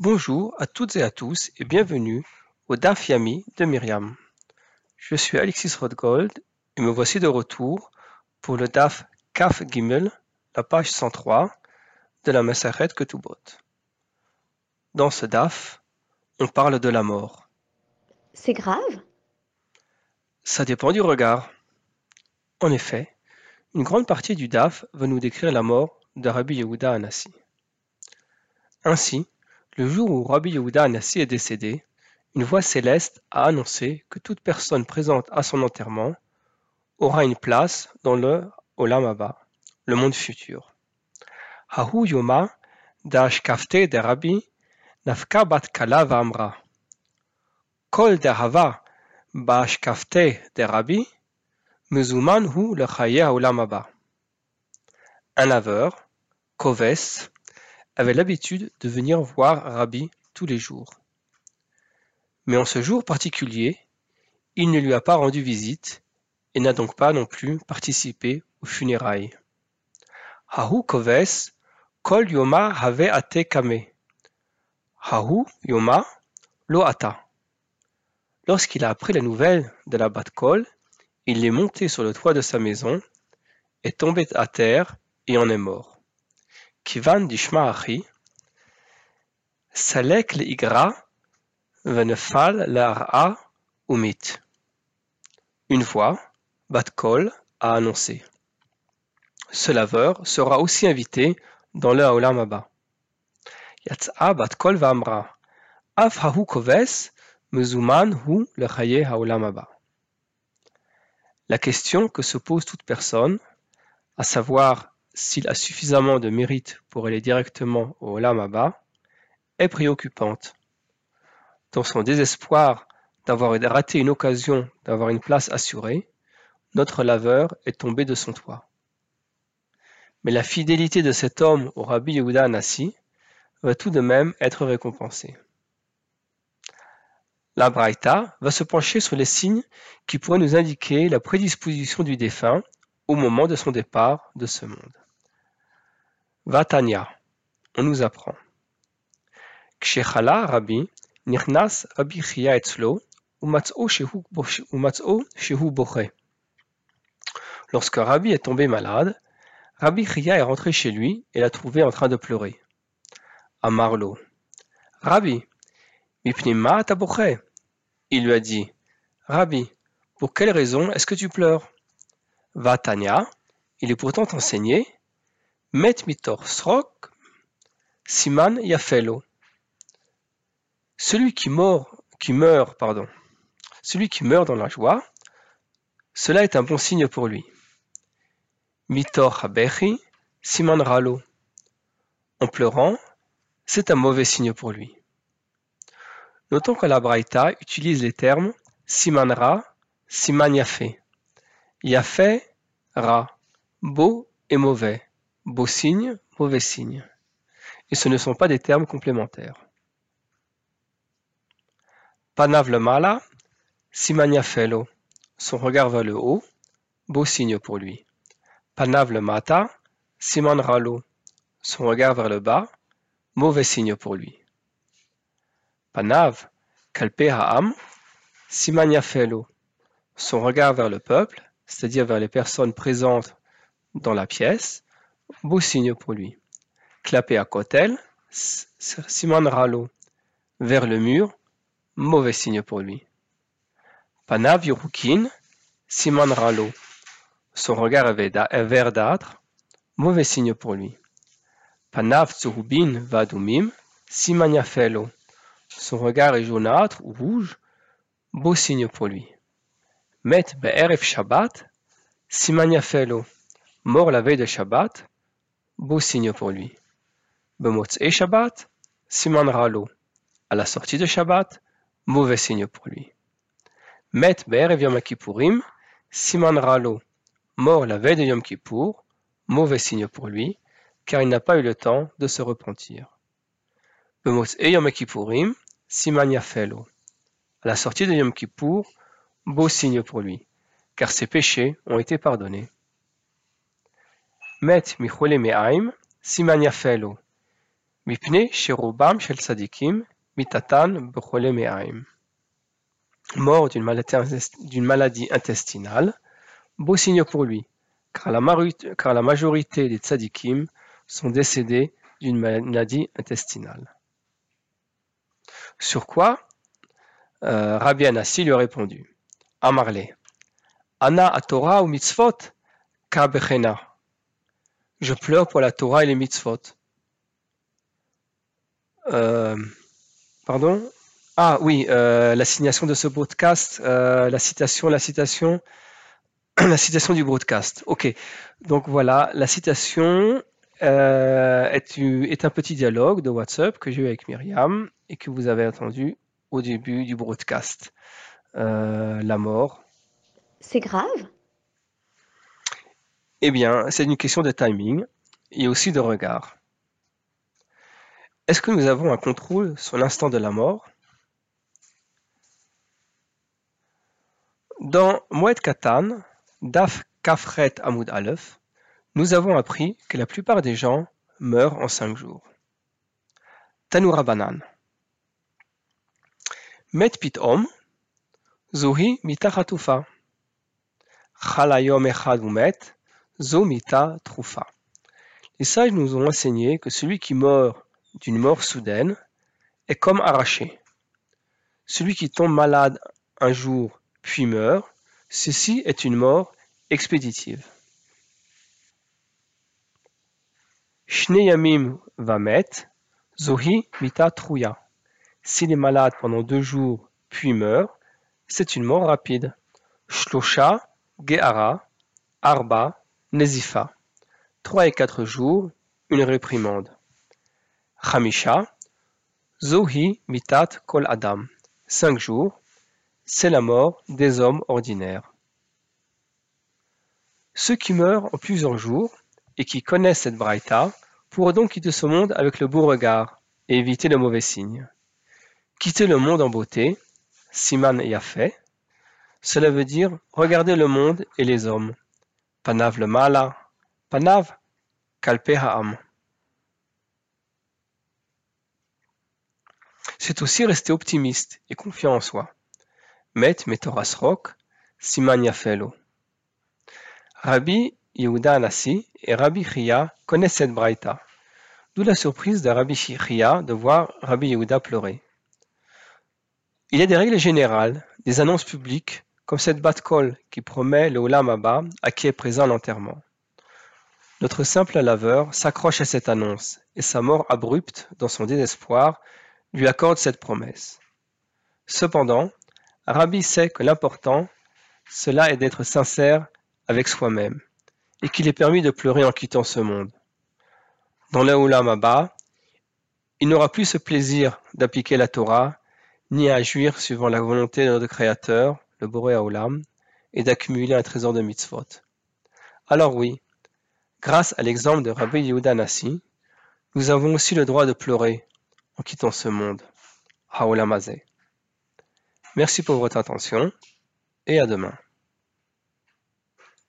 Bonjour à toutes et à tous et bienvenue au DAF Yami de Myriam. Je suis Alexis Rothgold et me voici de retour pour le DAF Kaf Gimel, la page 103 de la Masachet Ketubot. Dans ce DAF, on parle de la mort. C'est grave? Ça dépend du regard. En effet, une grande partie du DAF va nous décrire la mort de Rabbi Yehuda Anassi. Ainsi, le jour où Rabbi Yehuda Anassi est décédé, une voix céleste a annoncé que toute personne présente à son enterrement aura une place dans le Olam Abba, le monde futur. Hahu Yoma Dash Kafte de Rabbi Nafka Bat Kala Vamra. Kol Derhava Bash Kafte de Rabbi Mezuman Hu le Olam Abba. Un laveur, Koves, avait l'habitude de venir voir Rabbi tous les jours. Mais en ce jour particulier, il ne lui a pas rendu visite et n'a donc pas non plus participé aux funérailles. Hahu koves kol yoma have ate kame. Hahu yoma lo ata. Lorsqu'il a appris la nouvelle de la bat kol, il est monté sur le toit de sa maison, est tombé à terre et en est mort. Dishma achi, salek le igra, venefal la umit. Une fois, Bat-Kol a annoncé. Ce laveur sera aussi invité dans le Haolam Abba. Yatsa Bat-Kol v'amra. Af hahu koves, mezuman hu le chaye Haolam Abba. La question que se pose toute personne, à savoir s'il a suffisamment de mérite pour aller directement au Olam Abba, est préoccupante. Dans son désespoir d'avoir raté une occasion d'avoir une place assurée, notre laveur est tombé de son toit. Mais la fidélité de cet homme au Rabbi Yehuda Anassi va tout de même être récompensée. La Braïta va se pencher sur les signes qui pourraient nous indiquer la prédisposition du défunt au moment de son départ de ce monde. Vatanya, on nous apprend. Chia Etzlo, Umatz'o Shehu Boche. Lorsque Rabbi est tombé malade, Rabbi Chia est rentré chez lui et l'a trouvé en train de pleurer. Amarlo. Rabbi, mipnima taboche. Il lui a dit, Rabbi, pour quelle raison est-ce que tu pleures? Vatanya, il est pourtant enseigné, Met mitor srok, siman yafelo. Celui qui meurt, qui meurt, pardon, celui qui meurt dans la joie, cela est un bon signe pour lui. Mitor habechi, siman ralo. En pleurant, c'est un mauvais signe pour lui. Notons que la Braïta utilise les termes siman ra, siman yafé. Yafé, ra, beau et mauvais, beau signe, mauvais signe. Et ce ne sont pas des termes complémentaires. Panav le mala, siman yafelo. Son regard vers le haut, beau signe pour lui. Panav le mata, siman ralo. Son regard vers le bas, mauvais signe pour lui. Panav, kalpe ha'am, siman yafelo. Son regard vers le peuple, c'est-à-dire vers les personnes présentes dans la pièce, beau signe pour lui. Clapé à kotel, siman ralo. Vers le mur, mauvais signe pour lui. Panav yurukin, siman ralo. Son regard est verdâtre, mauvais signe pour lui. Panav tsurubin vadumim, siman yafelo. Son regard est jaunâtre ou rouge, beau signe pour lui. Met be'erev Shabbat, siman yafelo. Mort la veille de Shabbat, beau signe pour lui. Bemotzei Shabbat, siman ralo. À la sortie de Shabbat, mauvais signe pour lui. Met be'erev Yom Kippourim, siman ralo. Mort la veille de Yom Kippour, mauvais signe pour lui, car il n'a pas eu le temps de se repentir. Bemotzei Yom Kippourim, siman yafelo. À la sortie de Yom Kippour, beau signe pour lui, car ses péchés ont été pardonnés. Mort d'une maladie, intestinale, beau signe pour lui, car la, majorité des tzadikim sont décédés d'une maladie intestinale. Sur quoi euh, Rabbi Anassi lui a répondu Amarle, Ana a Torah ou mitzvot ka bechena. Je pleure pour la Torah et les mitzvot. Euh, pardon? Ah oui, euh, l'assignation de ce broadcast, euh, la citation, la citation, la citation du broadcast. Ok, donc voilà, la citation euh, est, est un petit dialogue de WhatsApp que j'ai eu avec Myriam et que vous avez entendu au début du broadcast. Euh, la mort. C'est grave? Eh bien, c'est une question de timing et aussi de regard. Est-ce que nous avons un contrôle sur l'instant de la mort? Dans Moed Katan, Daf Kafret Hamoud Aleph, nous avons appris que la plupart des gens meurent en cinq jours. Tanoura Banan. Met Pitom, Zohi Mita Chatufa. Chalayom Echad Umet, Zo Mita Trufa. Les sages nous ont enseigné que celui qui meurt d'une mort soudaine est comme arraché. Celui qui tombe malade un jour puis meurt, ceci est une mort expéditive. Shne Yamim Vamet, Zohi Mita Truya. S'il est malade pendant deux jours puis meurt, c'est une mort rapide. Shlosha Arba, Nezifa. Trois et quatre jours, une réprimande. Chamisha, Zohi Mitat Kol Adam. Cinq jours, c'est la mort des hommes ordinaires. Ceux qui meurent en plusieurs jours et qui connaissent cette braïta pourront donc quitter ce monde avec le beau regard et éviter le mauvais signe. Quitter le monde en beauté, Siman Yafé, cela veut dire regarder le monde et les hommes. Panav le mala, panav kalpe. C'est aussi rester optimiste et confiant en soi. Met metoras rok, siman yafelo. Rabbi Yehuda Anassi et Rabbi Chia connaissent cette braïta. D'où la surprise de Rabbi Chia de voir Rabbi Yehuda pleurer. Il y a des règles générales, des annonces publiques, comme cette bat kol qui promet le Olam à qui est présent l'enterrement. Notre simple laveur s'accroche à cette annonce et sa mort abrupte, dans son désespoir, lui accorde cette promesse. Cependant, Rabbi sait que l'important, cela est d'être sincère avec soi-même et qu'il est permis de pleurer en quittant ce monde. Dans le Olam il n'aura plus ce plaisir d'appliquer la Torah ni à agir suivant la volonté de notre Créateur, le et d'accumuler un trésor de mitzvot. Alors oui, grâce à l'exemple de Rabbi Yehuda Nassi, nous avons aussi le droit de pleurer en quittant ce monde. Haolam. Merci pour votre attention et à demain.